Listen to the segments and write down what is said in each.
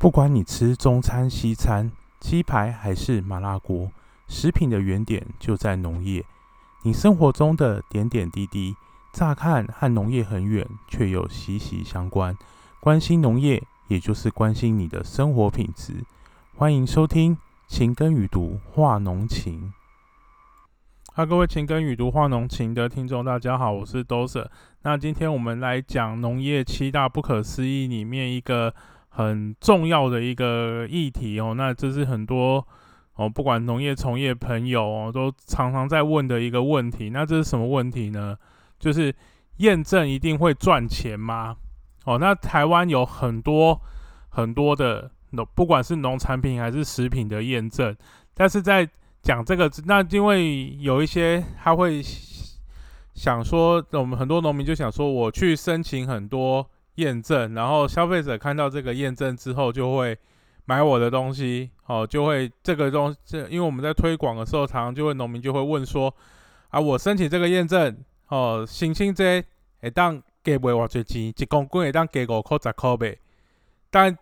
不管你吃中餐、西餐、鸡排还是麻辣锅，食品的原点就在农业。你生活中的点点滴滴，乍看和农业很远，却又息息相关。关心农业，也就是关心你的生活品质。欢迎收听《情根语读化农情》。哈，各位《情根语读化农情》的听众，大家好，我是 Doser。那今天我们来讲农业七大不可思议里面一个。很重要的一个议题哦，那这是很多哦，不管农业从业朋友哦，都常常在问的一个问题。那这是什么问题呢？就是验证一定会赚钱吗？哦，那台湾有很多很多的农，不管是农产品还是食品的验证，但是在讲这个，那因为有一些他会想说，我们很多农民就想说，我去申请很多。验证，然后消费者看到这个验证之后，就会买我的东西，哦，就会这个东，这因为我们在推广的时候，常常就会农民就会问说，啊，我申请这个验证，哦，星星这会当给不我最钱，一公斤会当给五块十块呗，但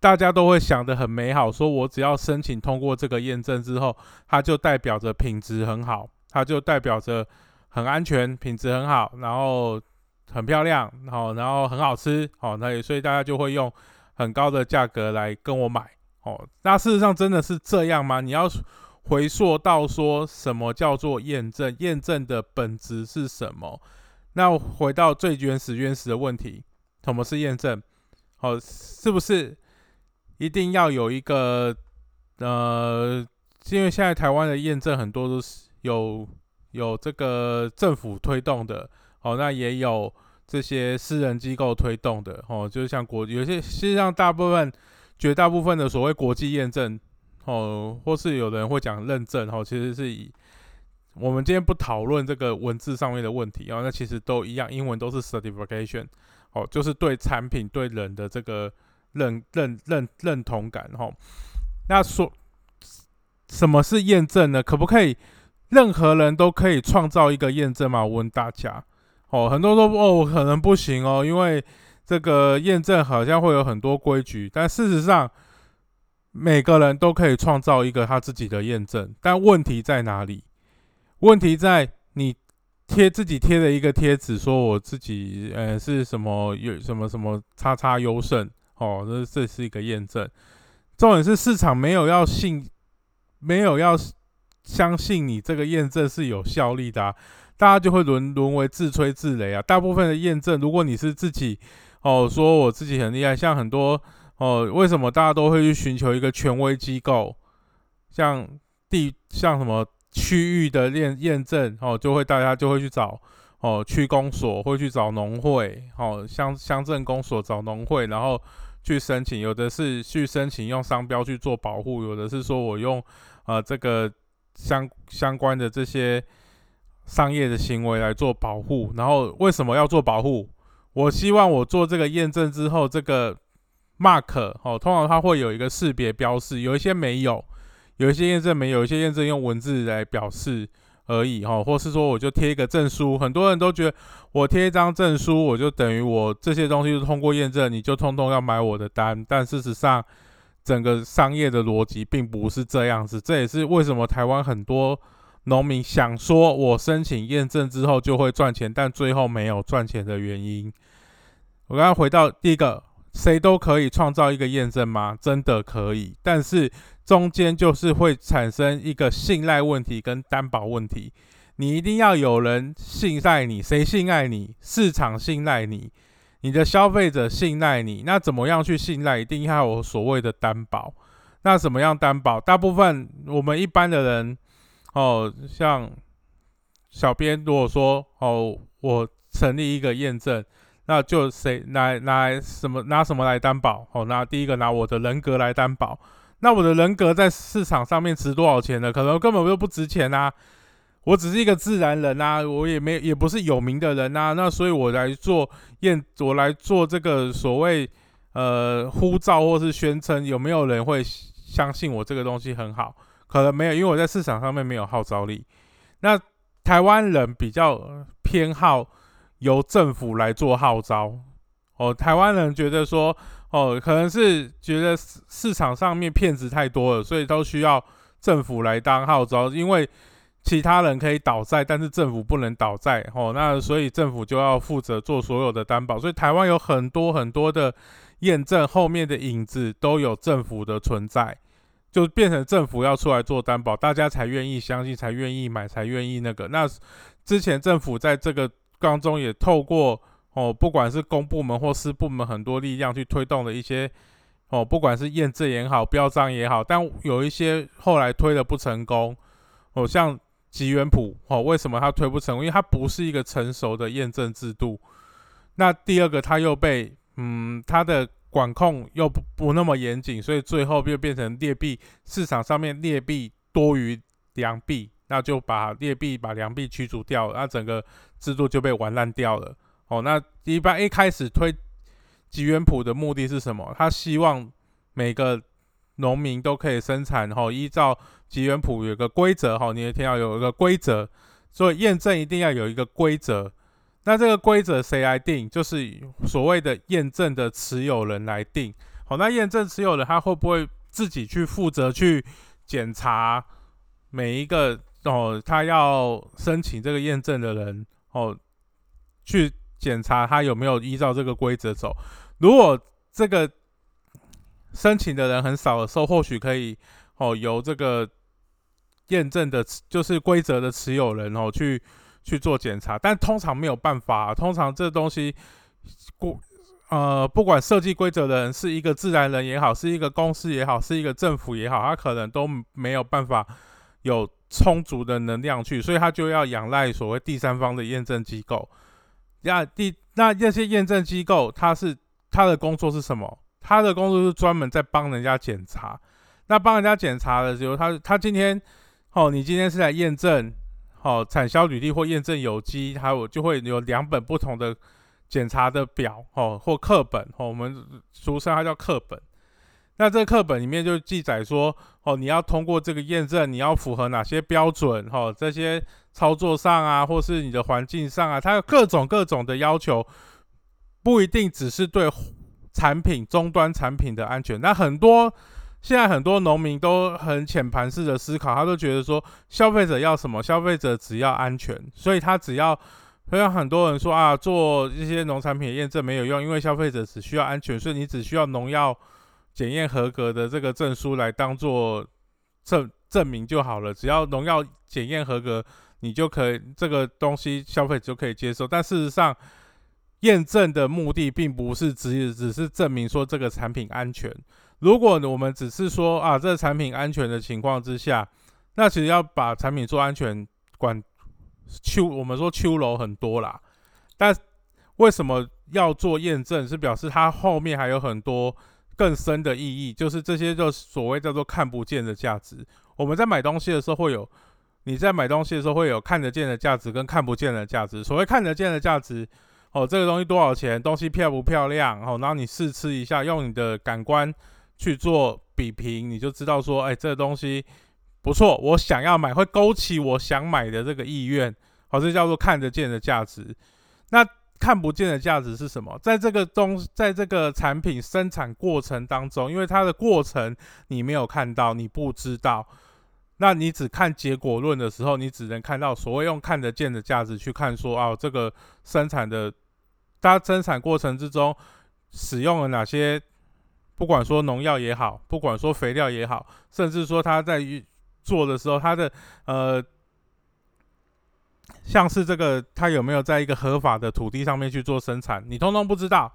大家都会想的很美好，说我只要申请通过这个验证之后，它就代表着品质很好，它就代表着很安全，品质很好，然后。很漂亮，好，然后很好吃，好，那也所以大家就会用很高的价格来跟我买，哦，那事实上真的是这样吗？你要回溯到说什么叫做验证，验证的本质是什么？那回到最原始原始的问题，什么是验证？好，是不是一定要有一个呃，因为现在台湾的验证很多都是有有这个政府推动的。哦，那也有这些私人机构推动的哦，就是像国有些，实际上大部分、绝大部分的所谓国际验证哦，或是有人会讲认证哦，其实是以我们今天不讨论这个文字上面的问题哦，那其实都一样，英文都是 certification 哦，就是对产品、对人的这个认认认认同感哈。那说什么是验证呢？可不可以任何人都可以创造一个验证吗？我问大家。哦，很多都哦，可能不行哦，因为这个验证好像会有很多规矩，但事实上每个人都可以创造一个他自己的验证。但问题在哪里？问题在你贴自己贴的一个贴纸，说我自己呃是什么有什么什么叉叉优胜哦，这这是一个验证。重点是市场没有要信，没有要相信你这个验证是有效力的。大家就会沦沦为自吹自擂啊！大部分的验证，如果你是自己哦，说我自己很厉害，像很多哦，为什么大家都会去寻求一个权威机构？像地像什么区域的验验证哦，就会大家就会去找哦区公所，会去找农会哦乡乡镇公所找农会，然后去申请。有的是去申请用商标去做保护，有的是说我用呃这个相相关的这些。商业的行为来做保护，然后为什么要做保护？我希望我做这个验证之后，这个 mark 哦，通常它会有一个识别标识，有一些没有，有一些验证没有，一些验证用文字来表示而已哈，或是说我就贴一个证书，很多人都觉得我贴一张证书，我就等于我这些东西是通过验证，你就通通要买我的单，但事实上整个商业的逻辑并不是这样子，这也是为什么台湾很多。农民想说，我申请验证之后就会赚钱，但最后没有赚钱的原因。我刚刚回到第一个，谁都可以创造一个验证吗？真的可以，但是中间就是会产生一个信赖问题跟担保问题。你一定要有人信赖你，谁信赖你？市场信赖你，你的消费者信赖你。那怎么样去信赖？一定要有所谓的担保。那怎么样担保？大部分我们一般的人。哦，像小编如果说哦，我成立一个验证，那就谁拿拿什么拿什么来担保？哦，那第一个拿我的人格来担保。那我的人格在市场上面值多少钱呢？可能根本就不值钱啊！我只是一个自然人啊，我也没也不是有名的人啊。那所以我来做验，我来做这个所谓呃呼召或是宣称，有没有人会相信我这个东西很好？可能没有，因为我在市场上面没有号召力。那台湾人比较偏好由政府来做号召。哦，台湾人觉得说，哦，可能是觉得市场上面骗子太多了，所以都需要政府来当号召，因为其他人可以倒债，但是政府不能倒债，哦，那所以政府就要负责做所有的担保，所以台湾有很多很多的验证后面的影子都有政府的存在，就变成政府要出来做担保，大家才愿意相信，才愿意买，才愿意那个。那之前政府在这个当中也透过。哦，不管是公部门或私部门，很多力量去推动的一些哦，不管是验证也好，标章也好，但有一些后来推的不成功。哦，像吉元普哦，为什么它推不成功？因为它不是一个成熟的验证制度。那第二个，它又被嗯，它的管控又不不那么严谨，所以最后就变成劣币市场上面劣币多于良币，那就把劣币把良币驱逐掉，那整个制度就被玩烂掉了。哦，那一般一开始推吉元普的目的是什么？他希望每个农民都可以生产，哈，依照吉元普有个规则，哈，你一定要有一个规则，所以验证一定要有一个规则。那这个规则谁来定？就是所谓的验证的持有人来定。好，那验证持有人他会不会自己去负责去检查每一个哦，他要申请这个验证的人哦，去。检查他有没有依照这个规则走。如果这个申请的人很少的时候，或许可以哦由这个验证的，就是规则的持有人哦去去做检查。但通常没有办法，通常这东西过呃不管设计规则的人是一个自然人也好，是一个公司也好，是一个政府也好，他可能都没有办法有充足的能量去，所以他就要仰赖所谓第三方的验证机构。那第那那些验证机构，他是他的工作是什么？他的工作是专门在帮人家检查。那帮人家检查的时候，他他今天哦，你今天是来验证哦产销履历或验证有机，还有就会有两本不同的检查的表哦或课本哦，我们俗称它叫课本。那这课本里面就记载说，哦，你要通过这个验证，你要符合哪些标准？哈，这些操作上啊，或是你的环境上啊，它有各种各种的要求，不一定只是对产品终端产品的安全。那很多现在很多农民都很浅盘式的思考，他都觉得说，消费者要什么？消费者只要安全，所以他只要，所以很多人说啊，做一些农产品验证没有用，因为消费者只需要安全，所以你只需要农药。检验合格的这个证书来当做证证明就好了，只要农药检验合格，你就可以这个东西消费者就可以接受。但事实上，验证的目的并不是只只是证明说这个产品安全。如果我们只是说啊，这个产品安全的情况之下，那其实要把产品做安全，管秋我们说秋楼很多啦。但为什么要做验证？是表示它后面还有很多。更深的意义就是这些，就所谓叫做看不见的价值。我们在买东西的时候会有，你在买东西的时候会有看得见的价值跟看不见的价值。所谓看得见的价值，哦，这个东西多少钱，东西漂不漂亮，哦，然后你试吃一下，用你的感官去做比评，你就知道说，哎，这个东西不错，我想要买，会勾起我想买的这个意愿，好，这叫做看得见的价值。那看不见的价值是什么？在这个东，在这个产品生产过程当中，因为它的过程你没有看到，你不知道，那你只看结果论的时候，你只能看到所谓用看得见的价值去看，说哦，这个生产的，它生产过程之中使用了哪些，不管说农药也好，不管说肥料也好，甚至说他在做的时候，他的呃。像是这个，他有没有在一个合法的土地上面去做生产，你通通不知道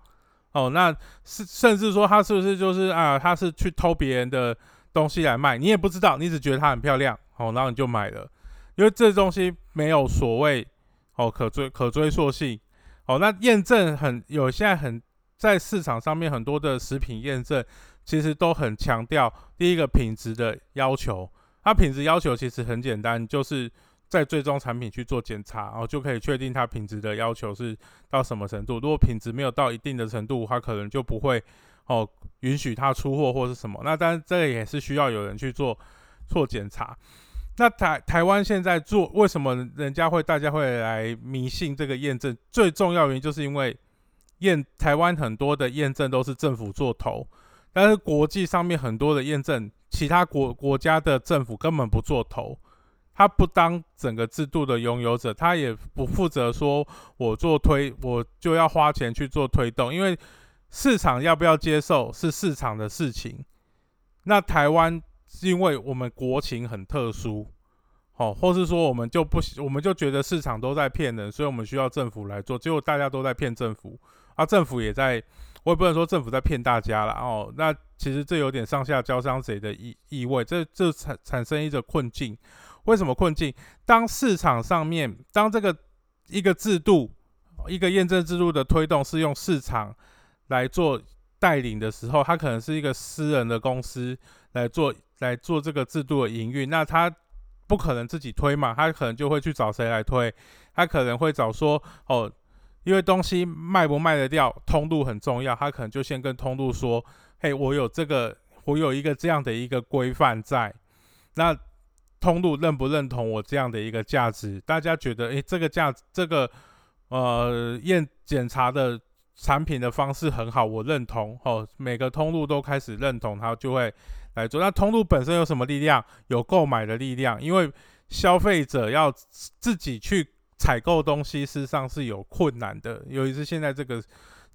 哦。那是甚至说他是不是就是啊，他是去偷别人的东西来卖，你也不知道，你只觉得它很漂亮哦，然后你就买了，因为这东西没有所谓哦可追可追溯性哦。那验证很有，现在很在市场上面很多的食品验证，其实都很强调第一个品质的要求，它品质要求其实很简单，就是。在最终产品去做检查，然后就可以确定它品质的要求是到什么程度。如果品质没有到一定的程度，它可能就不会哦允许它出货或是什么。那当然这个也是需要有人去做做检查。那台台湾现在做为什么人家会大家会来迷信这个验证？最重要原因就是因为验台湾很多的验证都是政府做头，但是国际上面很多的验证，其他国国家的政府根本不做头，他不当整个制度的拥有者，他也不负责说我做推，我就要花钱去做推动，因为市场要不要接受是市场的事情。那台湾因为我们国情很特殊。哦，或是说我们就不，我们就觉得市场都在骗人，所以我们需要政府来做。结果大家都在骗政府，啊，政府也在，我也不能说政府在骗大家了哦。那其实这有点上下交相贼的意意味，这这产产生一个困境。为什么困境？当市场上面，当这个一个制度，一个验证制度的推动是用市场来做带领的时候，它可能是一个私人的公司来做来做这个制度的营运，那它。不可能自己推嘛，他可能就会去找谁来推，他可能会找说哦，因为东西卖不卖得掉，通路很重要，他可能就先跟通路说，嘿，我有这个，我有一个这样的一个规范在，那通路认不认同我这样的一个价值？大家觉得，诶，这个价，这个呃验检查的产品的方式很好，我认同哦，每个通路都开始认同，他就会。来做，那通路本身有什么力量？有购买的力量，因为消费者要自己去采购东西，事实上是有困难的。尤其是现在这个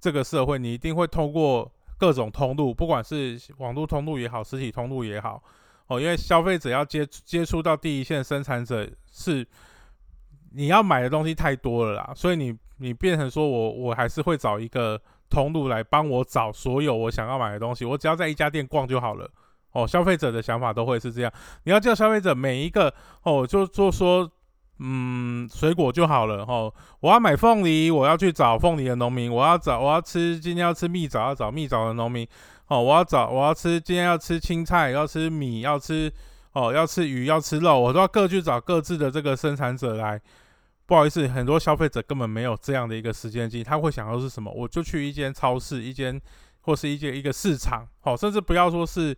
这个社会，你一定会通过各种通路，不管是网络通路也好，实体通路也好，哦，因为消费者要接接触到第一线生产者，是你要买的东西太多了啦，所以你你变成说我我还是会找一个通路来帮我找所有我想要买的东西，我只要在一家店逛就好了。哦，消费者的想法都会是这样。你要叫消费者每一个哦，就就说，嗯，水果就好了。哦，我要买凤梨，我要去找凤梨的农民；我要找，我要吃今天要吃蜜枣，要找蜜枣的农民。哦，我要找，我要吃今天要吃青菜，要吃米，要吃哦，要吃鱼，要吃肉，我都要各去找各自的这个生产者来。不好意思，很多消费者根本没有这样的一个时间机，他会想到是什么？我就去一间超市，一间或是一间一个市场，好，甚至不要说是。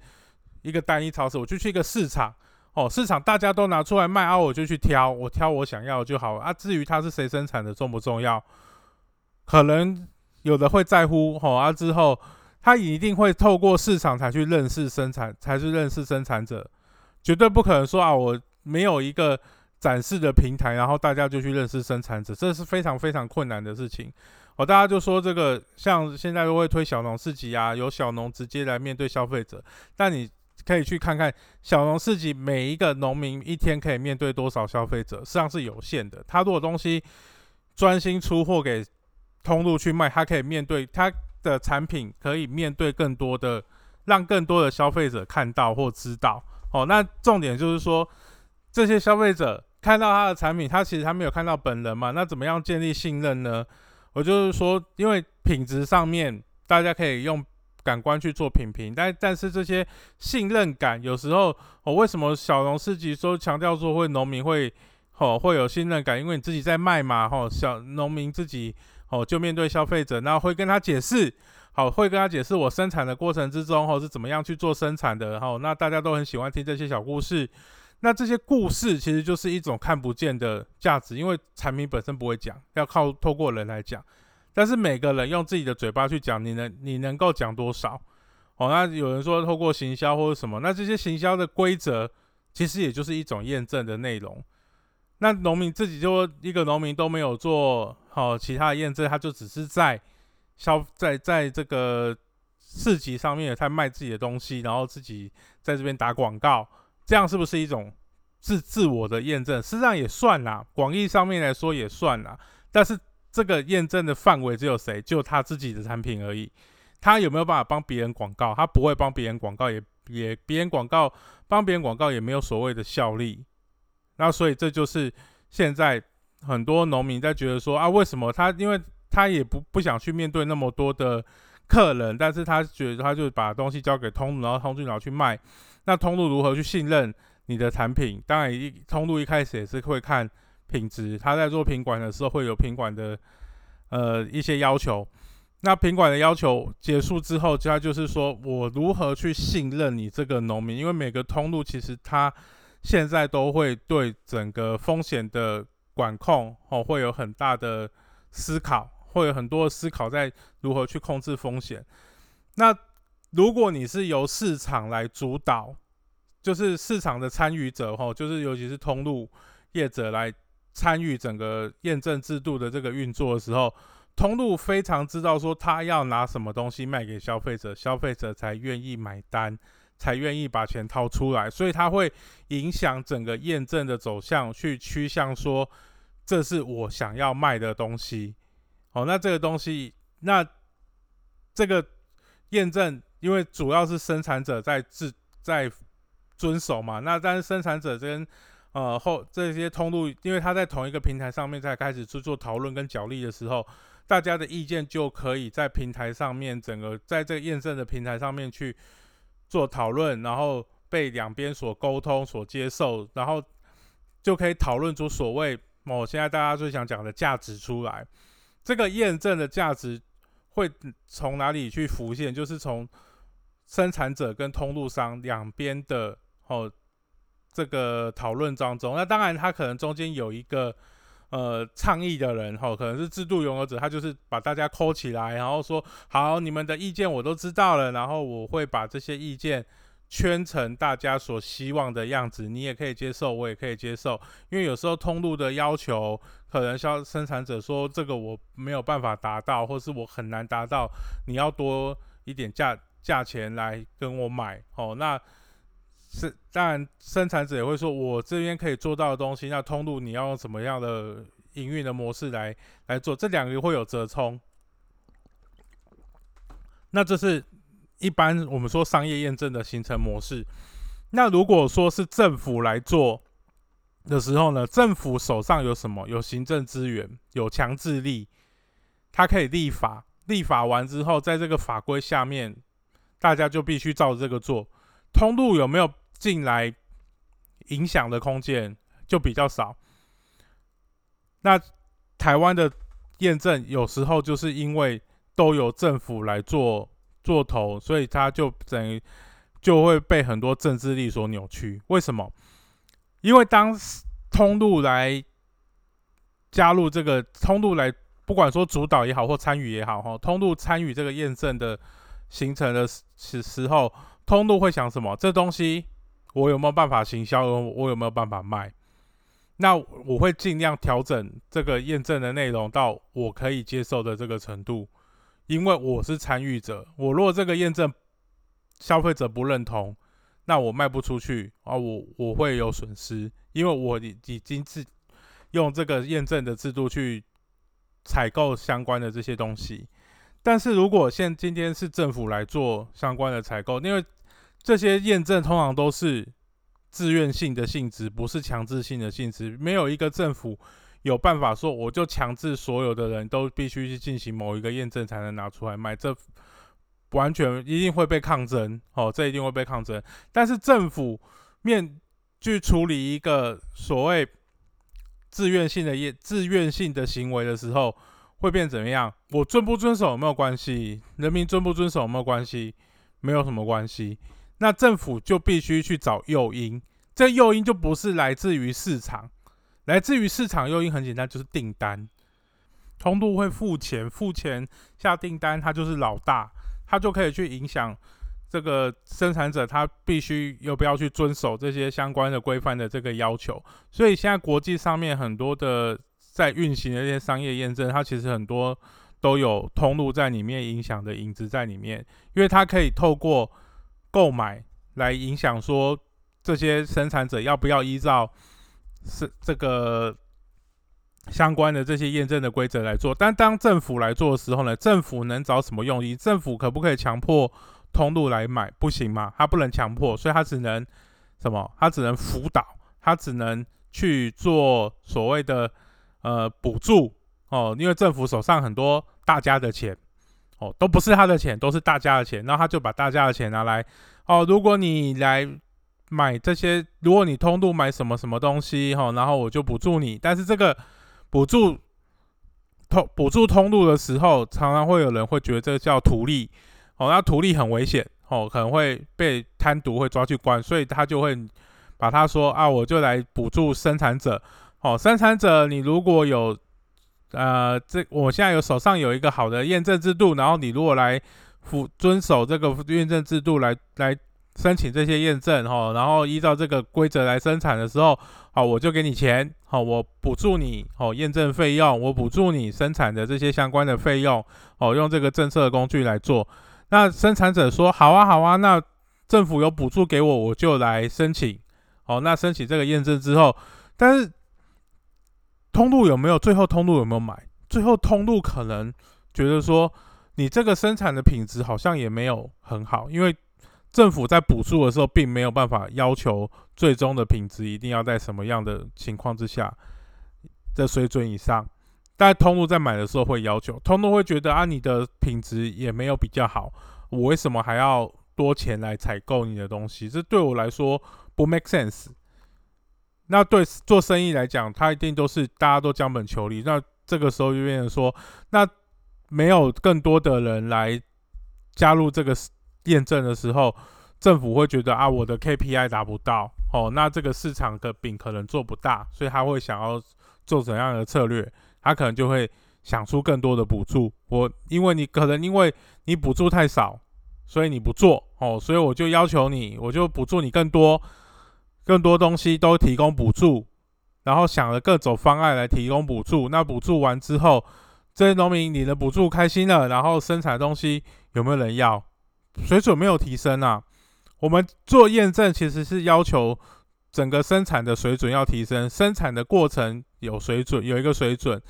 一个单一超市，我就去一个市场，哦，市场大家都拿出来卖啊，我就去挑，我挑我想要就好啊。至于它是谁生产的，重不重要？可能有的会在乎，哦啊，之后他一定会透过市场才去认识生产，才去认识生产者，绝对不可能说啊，我没有一个展示的平台，然后大家就去认识生产者，这是非常非常困难的事情。哦，大家就说这个，像现在都会推小农市集啊，有小农直接来面对消费者，但你。可以去看看小农市集，每一个农民一天可以面对多少消费者，实际上是有限的。他如果东西专心出货给通路去卖，他可以面对他的产品，可以面对更多的，让更多的消费者看到或知道。哦，那重点就是说，这些消费者看到他的产品，他其实他没有看到本人嘛？那怎么样建立信任呢？我就是说，因为品质上面，大家可以用。感官去做品评，但但是这些信任感有时候，哦，为什么小农市集说强调说会农民会，哦，会有信任感？因为你自己在卖嘛，哦，小农民自己，哦，就面对消费者，那会跟他解释，好，会跟他解释我生产的过程之中，哦，是怎么样去做生产的，然哦，那大家都很喜欢听这些小故事，那这些故事其实就是一种看不见的价值，因为产品本身不会讲，要靠透过人来讲。但是每个人用自己的嘴巴去讲，你能你能够讲多少？哦，那有人说透过行销或者什么，那这些行销的规则其实也就是一种验证的内容。那农民自己就一个农民都没有做好其他的验证，他就只是在消在在这个市集上面在卖自己的东西，然后自己在这边打广告，这样是不是一种自自我的验证？事实上也算啦，广义上面来说也算啦，但是。这个验证的范围只有谁？就他自己的产品而已。他有没有办法帮别人广告？他不会帮别人广告，也也别人广告帮别人广告也没有所谓的效力。那所以这就是现在很多农民在觉得说啊，为什么他？因为他也不不想去面对那么多的客人，但是他觉得他就把东西交给通路，然后通路然后去卖。那通路如何去信任你的产品？当然，一通路一开始也是会看。品质，他在做品管的时候会有品管的呃一些要求。那品管的要求结束之后，他就是说我如何去信任你这个农民？因为每个通路其实他现在都会对整个风险的管控哦会有很大的思考会有很多思考在如何去控制风险。那如果你是由市场来主导，就是市场的参与者吼，就是尤其是通路业者来参与整个验证制度的这个运作的时候，通路非常知道说他要拿什么东西卖给消费者，消费者才愿意买单。才愿意把钱掏出来，所以它会影响整个验证的走向，去趋向说这是我想要卖的东西。哦，那这个东西，那这个验证，因为主要是生产者在自在遵守嘛，那但是生产者跟呃后这些通路，因为他在同一个平台上面在开始去做讨论跟角力的时候，大家的意见就可以在平台上面，整个在这个验证的平台上面去。做讨论，然后被两边所沟通、所接受，然后就可以讨论出所谓某现在大家最想讲的价值出来。这个验证的价值会从哪里去浮现？就是从生产者跟通路商两边的哦这个讨论当中。那当然，他可能中间有一个。呃，倡议的人哈，可能是制度拥有者，他就是把大家扣起来，然后说好，你们的意见我都知道了，然后我会把这些意见圈成大家所希望的样子，你也可以接受，我也可以接受，因为有时候通路的要求，可能销生产者说这个我没有办法达到，或是我很难达到，你要多一点价价钱来跟我买哦，那。是，当然，生产者也会说，我这边可以做到的东西，那通路你要用什么样的营运的模式来来做？这两个会有折冲。那这是一般我们说商业验证的形成模式。那如果说是政府来做的时候呢？政府手上有什么？有行政资源，有强制力，它可以立法。立法完之后，在这个法规下面，大家就必须照这个做。通路有没有？进来影响的空间就比较少。那台湾的验证有时候就是因为都由政府来做做头，所以它就等于就会被很多政治力所扭曲。为什么？因为当通路来加入这个通路来，不管说主导也好或参与也好，哈，通路参与这个验证的形成的时时候，通路会想什么？这东西。我有没有办法行销？我有没有办法卖？那我会尽量调整这个验证的内容到我可以接受的这个程度，因为我是参与者。我如果这个验证消费者不认同，那我卖不出去啊，我我会有损失，因为我已已经是用这个验证的制度去采购相关的这些东西。但是如果现今天是政府来做相关的采购，因为这些验证通常都是自愿性的性质，不是强制性的性质。没有一个政府有办法说，我就强制所有的人都必须去进行某一个验证才能拿出来卖，这完全一定会被抗争。哦，这一定会被抗争。但是政府面去处理一个所谓自愿性的验、自愿性的行为的时候，会变怎么样？我遵不遵守有没有关系？人民遵不遵守有没有关系？没有什么关系。那政府就必须去找诱因，这诱因就不是来自于市场，来自于市场诱因很简单，就是订单。通路会付钱，付钱下订单，他就是老大，他就可以去影响这个生产者，他必须要不要去遵守这些相关的规范的这个要求。所以现在国际上面很多的在运行的这些商业验证，它其实很多都有通路在里面影响的影子在里面，因为它可以透过。购买来影响说这些生产者要不要依照是这个相关的这些验证的规则来做，但当政府来做的时候呢，政府能找什么用意？政府可不可以强迫通路来买？不行吗？他不能强迫，所以他只能什么？他只能辅导，他只能去做所谓的呃补助哦，因为政府手上很多大家的钱。哦，都不是他的钱，都是大家的钱，然后他就把大家的钱拿来，哦，如果你来买这些，如果你通路买什么什么东西，哈，然后我就补助你。但是这个补助通补助通路的时候，常常会有人会觉得这叫图利，哦，那图利很危险，哦，可能会被贪渎会抓去关，所以他就会把他说啊，我就来补助生产者，哦，生产者你如果有呃，这我现在有手上有一个好的验证制度，然后你如果来符遵守这个验证制度来来申请这些验证哈，然后依照这个规则来生产的时候，好，我就给你钱，好，我补助你哦验证费用，我补助你生产的这些相关的费用，哦，用这个政策工具来做。那生产者说好啊好啊，那政府有补助给我，我就来申请。好，那申请这个验证之后，但是。通路有没有？最后通路有没有买？最后通路可能觉得说，你这个生产的品质好像也没有很好，因为政府在补助的时候，并没有办法要求最终的品质一定要在什么样的情况之下的水准以上。但通路在买的时候会要求，通路会觉得啊，你的品质也没有比较好，我为什么还要多钱来采购你的东西？这对我来说不 make sense。那对做生意来讲，他一定都是大家都将本求利。那这个时候就变成说，那没有更多的人来加入这个验证的时候，政府会觉得啊，我的 KPI 达不到哦，那这个市场的饼可能做不大，所以他会想要做怎样的策略？他可能就会想出更多的补助。我因为你可能因为你补助太少，所以你不做哦，所以我就要求你，我就补助你更多。更多东西都提供补助，然后想了各种方案来提供补助。那补助完之后，这些农民你的补助开心了，然后生产东西有没有人要？水准没有提升啊。我们做验证其实是要求整个生产的水准要提升，生产的过程有水准，有一个水准，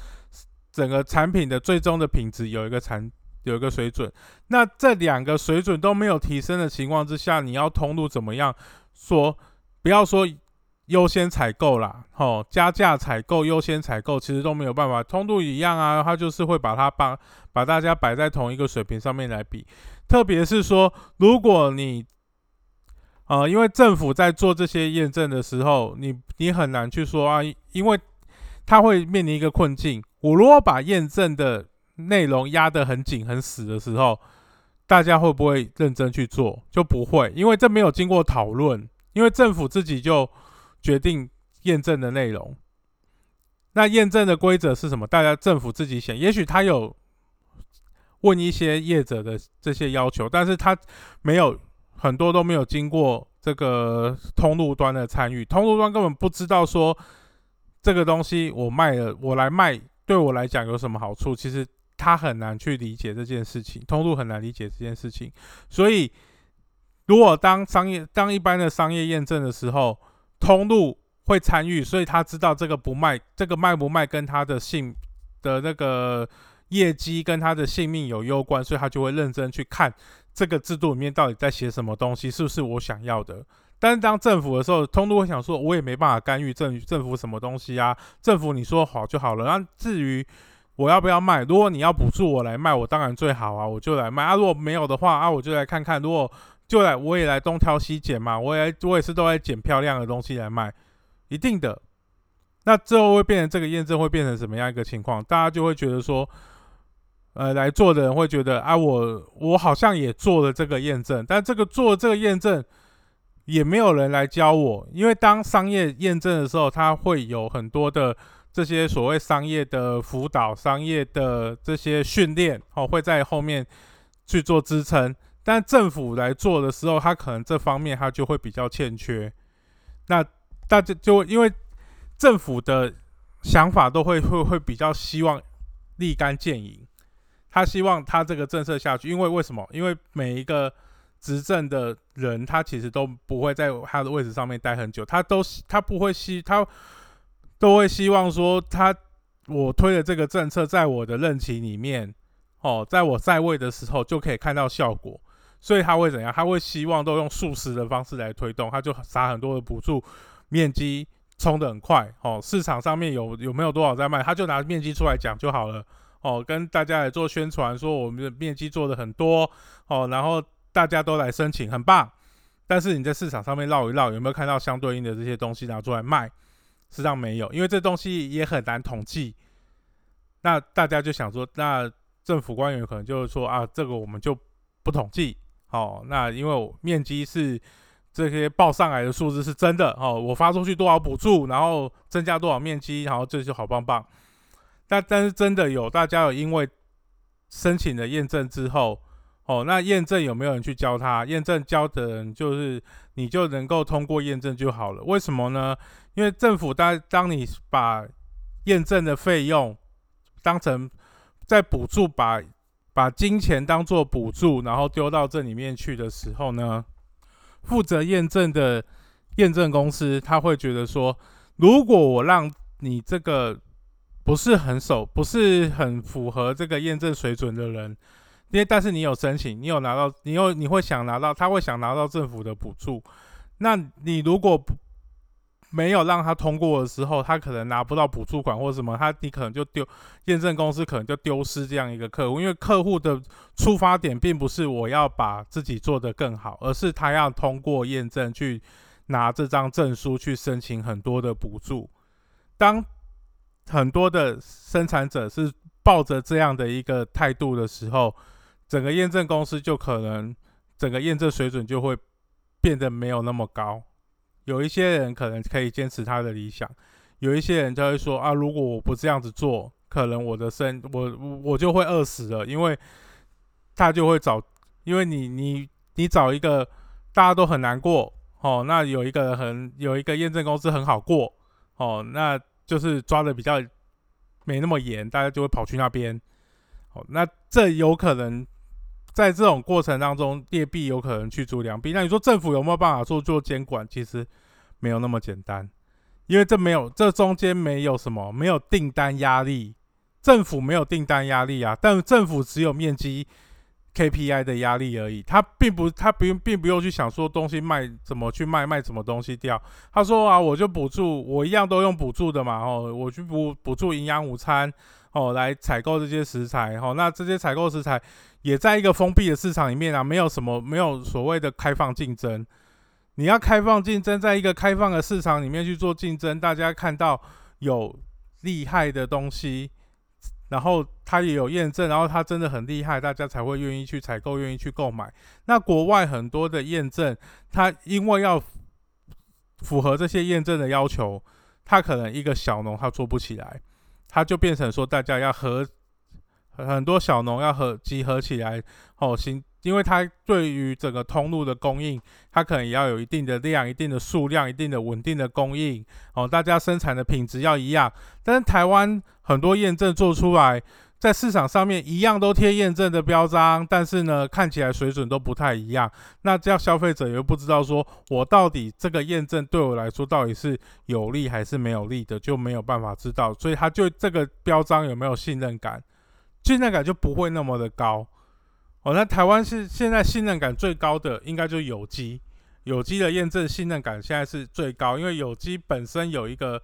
整个产品的最终的品质有一个产有一个水准。那这两个水准都没有提升的情况之下，你要通路怎么样说？不要说优先采购啦，吼，加价采购、优先采购，其实都没有办法。通度一样啊，它就是会把它把把大家摆在同一个水平上面来比。特别是说，如果你，呃，因为政府在做这些验证的时候，你你很难去说啊，因为他会面临一个困境。我如果把验证的内容压得很紧、很死的时候，大家会不会认真去做？就不会，因为这没有经过讨论。因为政府自己就决定验证的内容，那验证的规则是什么？大家政府自己写。也许他有问一些业者的这些要求，但是他没有很多都没有经过这个通路端的参与，通路端根本不知道说这个东西我卖了，我来卖对我来讲有什么好处？其实他很难去理解这件事情，通路很难理解这件事情，所以。如果当商业当一般的商业验证的时候，通路会参与，所以他知道这个不卖，这个卖不卖跟他的性的那个业绩跟他的性命有攸关，所以他就会认真去看这个制度里面到底在写什么东西，是不是我想要的。但是当政府的时候，通路会想说，我也没办法干预政政府什么东西啊，政府你说好就好了。那至于我要不要卖，如果你要补助我来卖，我当然最好啊，我就来卖啊。如果没有的话啊，我就来看看，如果。就来，我也来东挑西拣嘛，我也我也是都在捡漂亮的东西来卖，一定的。那最后会变成这个验证会变成什么样一个情况？大家就会觉得说，呃，来做的人会觉得啊，我我好像也做了这个验证，但这个做这个验证也没有人来教我，因为当商业验证的时候，它会有很多的这些所谓商业的辅导、商业的这些训练哦，会在后面去做支撑。但政府来做的时候，他可能这方面他就会比较欠缺。那大家就因为政府的想法都会会会比较希望立竿见影，他希望他这个政策下去。因为为什么？因为每一个执政的人，他其实都不会在他的位置上面待很久，他都他不会希他都会希望说，他我推的这个政策在我的任期里面，哦，在我在位的时候就可以看到效果。所以他会怎样？他会希望都用速食的方式来推动，他就撒很多的补助，面积冲的很快哦。市场上面有有没有多少在卖，他就拿面积出来讲就好了哦。跟大家来做宣传，说我们的面积做的很多哦，然后大家都来申请，很棒。但是你在市场上面绕一绕，有没有看到相对应的这些东西拿出来卖？实际上没有，因为这东西也很难统计。那大家就想说，那政府官员可能就是说啊，这个我们就不统计。哦，那因为我面积是这些报上来的数字是真的哦，我发出去多少补助，然后增加多少面积，然后这就好棒棒。但但是真的有大家有因为申请了验证之后，哦，那验证有没有人去教他？验证教的人就是你就能够通过验证就好了。为什么呢？因为政府当当你把验证的费用当成在补助，把把金钱当做补助，然后丢到这里面去的时候呢，负责验证的验证公司他会觉得说，如果我让你这个不是很守，不是很符合这个验证水准的人，因为但是你有申请，你有拿到，你有你会想拿到，他会想拿到政府的补助，那你如果不没有让他通过的时候，他可能拿不到补助款或什么，他你可能就丢验证公司可能就丢失这样一个客户，因为客户的出发点并不是我要把自己做得更好，而是他要通过验证去拿这张证书去申请很多的补助。当很多的生产者是抱着这样的一个态度的时候，整个验证公司就可能整个验证水准就会变得没有那么高。有一些人可能可以坚持他的理想，有一些人就会说啊，如果我不这样子做，可能我的生我我就会饿死了，因为他就会找，因为你你你找一个大家都很难过哦，那有一个很有一个验证公司很好过哦，那就是抓的比较没那么严，大家就会跑去那边，哦，那这有可能。在这种过程当中，劣币有可能去逐良币。那你说政府有没有办法做做监管？其实没有那么简单，因为这没有这中间没有什么，没有订单压力，政府没有订单压力啊。但政府只有面积 KPI 的压力而已，他并不他不用并不用去想说东西卖怎么去卖卖什么东西掉。他说啊，我就补助，我一样都用补助的嘛，哦，我去补补助营养午餐。哦，来采购这些食材，哦，那这些采购食材也在一个封闭的市场里面啊，没有什么，没有所谓的开放竞争。你要开放竞争，在一个开放的市场里面去做竞争，大家看到有厉害的东西，然后它也有验证，然后它真的很厉害，大家才会愿意去采购，愿意去购买。那国外很多的验证，它因为要符合这些验证的要求，它可能一个小农他做不起来。它就变成说，大家要合很多小农要合集合起来哦，行，因为它对于整个通路的供应，它可能也要有一定的量、一定的数量、一定的稳定的供应哦，大家生产的品质要一样。但是台湾很多验证做出来。在市场上面一样都贴验证的标章，但是呢，看起来水准都不太一样。那这样消费者又不知道说，我到底这个验证对我来说到底是有利还是没有利的，就没有办法知道。所以他就这个标章有没有信任感，信任感就不会那么的高。哦，那台湾是现在信任感最高的，应该就是有机，有机的验证信任感现在是最高，因为有机本身有一个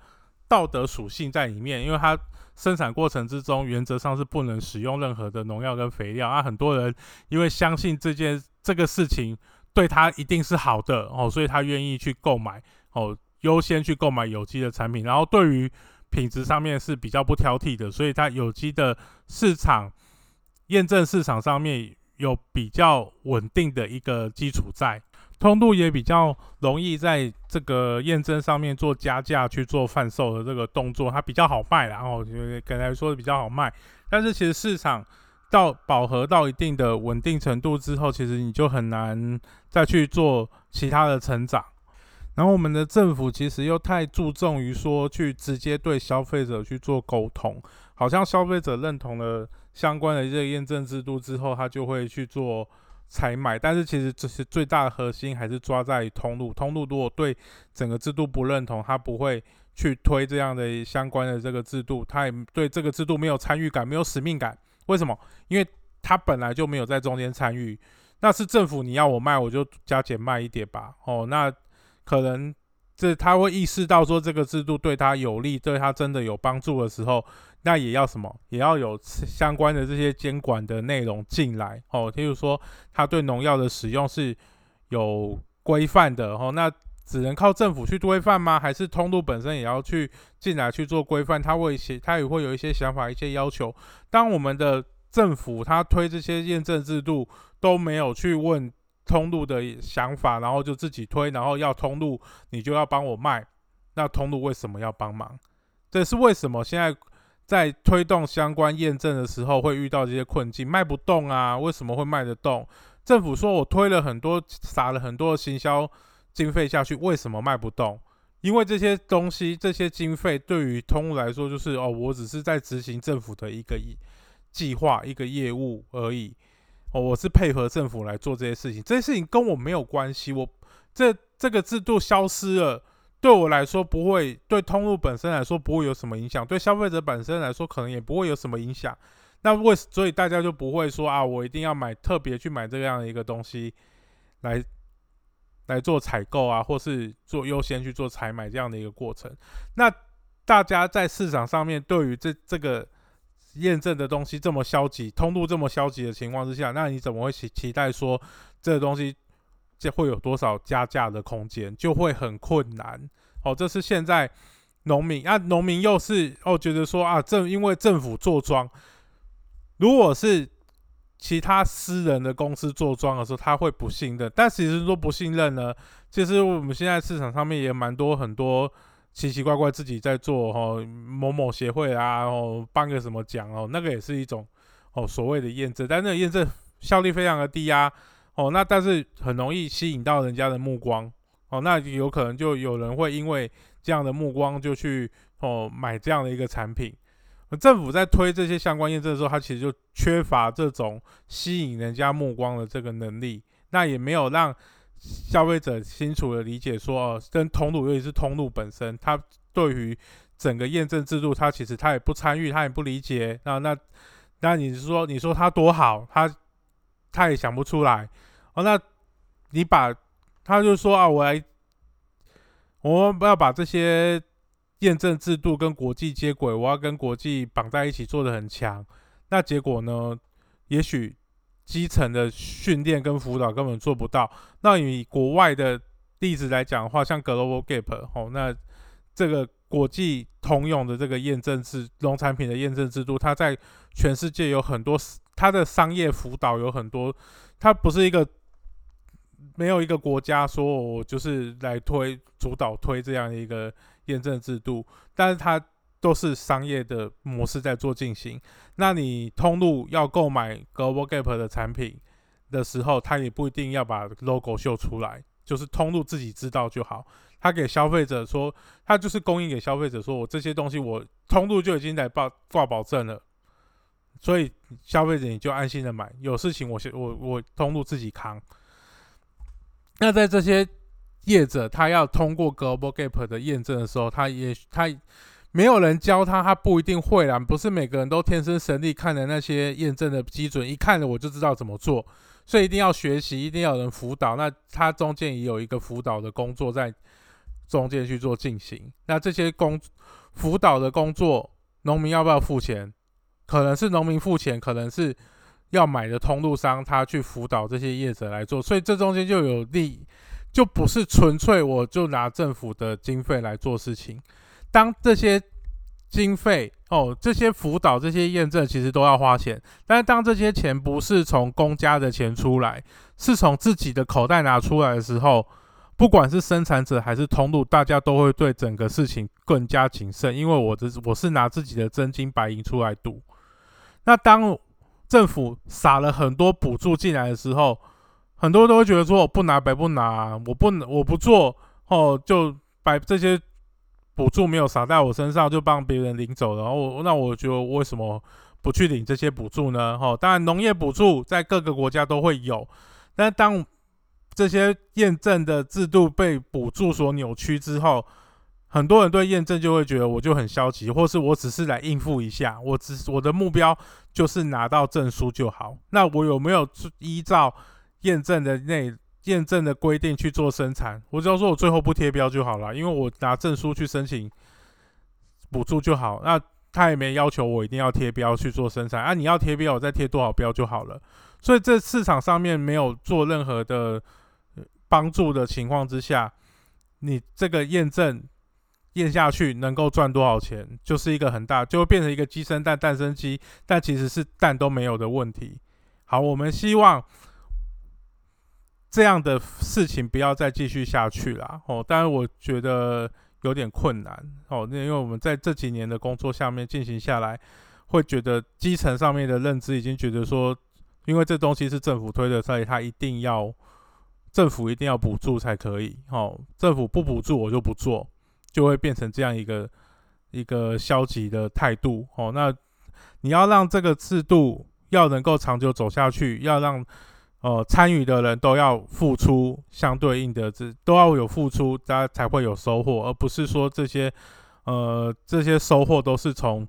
道德属性在里面，因为它。生产过程之中，原则上是不能使用任何的农药跟肥料啊。很多人因为相信这件这个事情对他一定是好的哦，所以他愿意去购买哦，优先去购买有机的产品。然后对于品质上面是比较不挑剔的，所以它有机的市场验证市场上面有比较稳定的一个基础在。通路也比较容易在这个验证上面做加价去做贩售的这个动作，它比较好卖然后刚才说的比较好卖。但是其实市场到饱和到一定的稳定程度之后，其实你就很难再去做其他的成长。然后我们的政府其实又太注重于说去直接对消费者去做沟通，好像消费者认同了相关的这个验证制度之后，他就会去做。采买，但是其实这是最大的核心还是抓在通路。通路如果对整个制度不认同，他不会去推这样的相关的这个制度，他也对这个制度没有参与感，没有使命感。为什么？因为他本来就没有在中间参与。那是政府你要我卖，我就加减卖一点吧。哦，那可能这他会意识到说这个制度对他有利，对他真的有帮助的时候。那也要什么？也要有相关的这些监管的内容进来哦。譬如说，他对农药的使用是有规范的哦。那只能靠政府去规范吗？还是通路本身也要去进来去做规范？他会写，他也会有一些想法、一些要求。当我们的政府他推这些验证制度都没有去问通路的想法，然后就自己推，然后要通路你就要帮我卖，那通路为什么要帮忙？这是为什么？现在。在推动相关验证的时候会遇到这些困境，卖不动啊？为什么会卖得动？政府说我推了很多，撒了很多行销经费下去，为什么卖不动？因为这些东西，这些经费对于通路来说，就是哦，我只是在执行政府的一个计划、一个业务而已。哦，我是配合政府来做这些事情，这些事情跟我没有关系。我这这个制度消失了。对我来说不会，对通路本身来说不会有什么影响，对消费者本身来说可能也不会有什么影响。那为所以大家就不会说啊，我一定要买特别去买这样的一个东西来来做采购啊，或是做优先去做采买这样的一个过程。那大家在市场上面对于这这个验证的东西这么消极，通路这么消极的情况之下，那你怎么会期期待说这个东西？这会有多少加价的空间，就会很困难。哦，这是现在农民啊，农民又是哦，觉得说啊，政因为政府做庄，如果是其他私人的公司做庄的时候，他会不信任。但其实说不信任呢，其实我们现在市场上面也蛮多很多奇奇怪怪自己在做哦，某某协会啊，哦颁个什么奖哦，那个也是一种哦所谓的验证，但那个验证效率非常的低啊。哦，那但是很容易吸引到人家的目光，哦，那有可能就有人会因为这样的目光就去哦买这样的一个产品。政府在推这些相关验证的时候，它其实就缺乏这种吸引人家目光的这个能力，那也没有让消费者清楚的理解说，哦，跟通路尤其是通路本身，他对于整个验证制度，他其实他也不参与，他也不理解。那那那你是说，你说他多好，他他也想不出来。哦，那你把他就说啊，我来，我们要把这些验证制度跟国际接轨，我要跟国际绑在一起，做的很强。那结果呢？也许基层的训练跟辅导根本做不到。那以国外的例子来讲的话，像 Global Gap 哦，那这个国际通用的这个验证制农产品的验证制度，它在全世界有很多，它的商业辅导有很多，它不是一个。没有一个国家说我就是来推主导推这样的一个验证制度，但是它都是商业的模式在做进行。那你通路要购买 Global Gap 的产品的时候，他也不一定要把 logo 秀出来，就是通路自己知道就好。他给消费者说，他就是供应给消费者说，我这些东西我通路就已经在报挂保证了，所以消费者你就安心的买，有事情我我我通路自己扛。那在这些业者，他要通过 Global Gap 的验证的时候，他也他没有人教他，他不一定会啦。不是每个人都天生神力，看的那些验证的基准，一看了我就知道怎么做。所以一定要学习，一定要有人辅导。那他中间也有一个辅导的工作在中间去做进行。那这些工辅导的工作，农民要不要付钱？可能是农民付钱，可能是。要买的通路商，他去辅导这些业者来做，所以这中间就有利，就不是纯粹我就拿政府的经费来做事情。当这些经费哦，这些辅导、这些验证其实都要花钱，但是当这些钱不是从公家的钱出来，是从自己的口袋拿出来的时候，不管是生产者还是通路，大家都会对整个事情更加谨慎，因为我的我是拿自己的真金白银出来赌。那当政府撒了很多补助进来的时候，很多人都会觉得说：“我不拿白不拿，我不我不做哦，就把这些补助没有撒在我身上，就帮别人领走了。”然 后那我觉得为什么不去领这些补助呢？哈，当然农业补助在各个国家都会有，但当这些验证的制度被补助所扭曲之后，很多人对验证就会觉得我就很消极，或是我只是来应付一下，我只我的目标就是拿到证书就好。那我有没有依照验证的那验证的规定去做生产？我只要说我最后不贴标就好了，因为我拿证书去申请补助就好。那他也没要求我一定要贴标去做生产啊，你要贴标，我再贴多少标就好了。所以这市场上面没有做任何的帮助的情况之下，你这个验证。验下去能够赚多少钱，就是一个很大，就会变成一个鸡生蛋，蛋生鸡，但其实是蛋都没有的问题。好，我们希望这样的事情不要再继续下去了。哦，当然我觉得有点困难哦。那因为我们在这几年的工作下面进行下来，会觉得基层上面的认知已经觉得说，因为这东西是政府推的，所以它一定要政府一定要补助才可以。哦，政府不补助我就不做，就会变成这样一个一个消极的态度。哦，那你要让这个制度要能够长久走下去，要让呃，参与的人都要付出相对应的，这都要有付出，大家才会有收获，而不是说这些呃这些收获都是从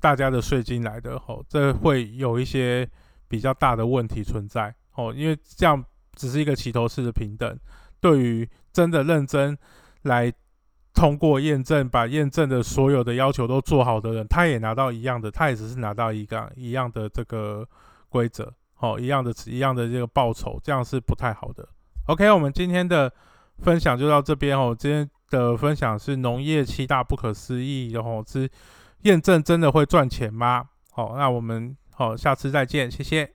大家的税金来的吼，这会有一些比较大的问题存在哦，因为这样只是一个齐头式的平等，对于真的认真来通过验证，把验证的所有的要求都做好的人，他也拿到一样的，他也只是拿到一个一样的这个规则。哦，一样的，一样的这个报酬，这样是不太好的。OK，我们今天的分享就到这边哦。今天的分享是农业七大不可思议，然后是验证真的会赚钱吗？好，那我们好，下次再见，谢谢。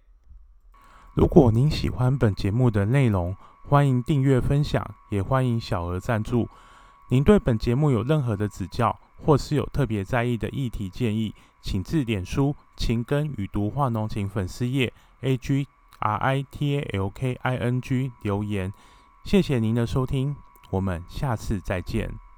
如果您喜欢本节目的内容，欢迎订阅分享，也欢迎小额赞助。您对本节目有任何的指教，或是有特别在意的议题建议，请致脸书情根与读化农情粉丝页。A G R I T A L K I N G 留言，谢谢您的收听，我们下次再见。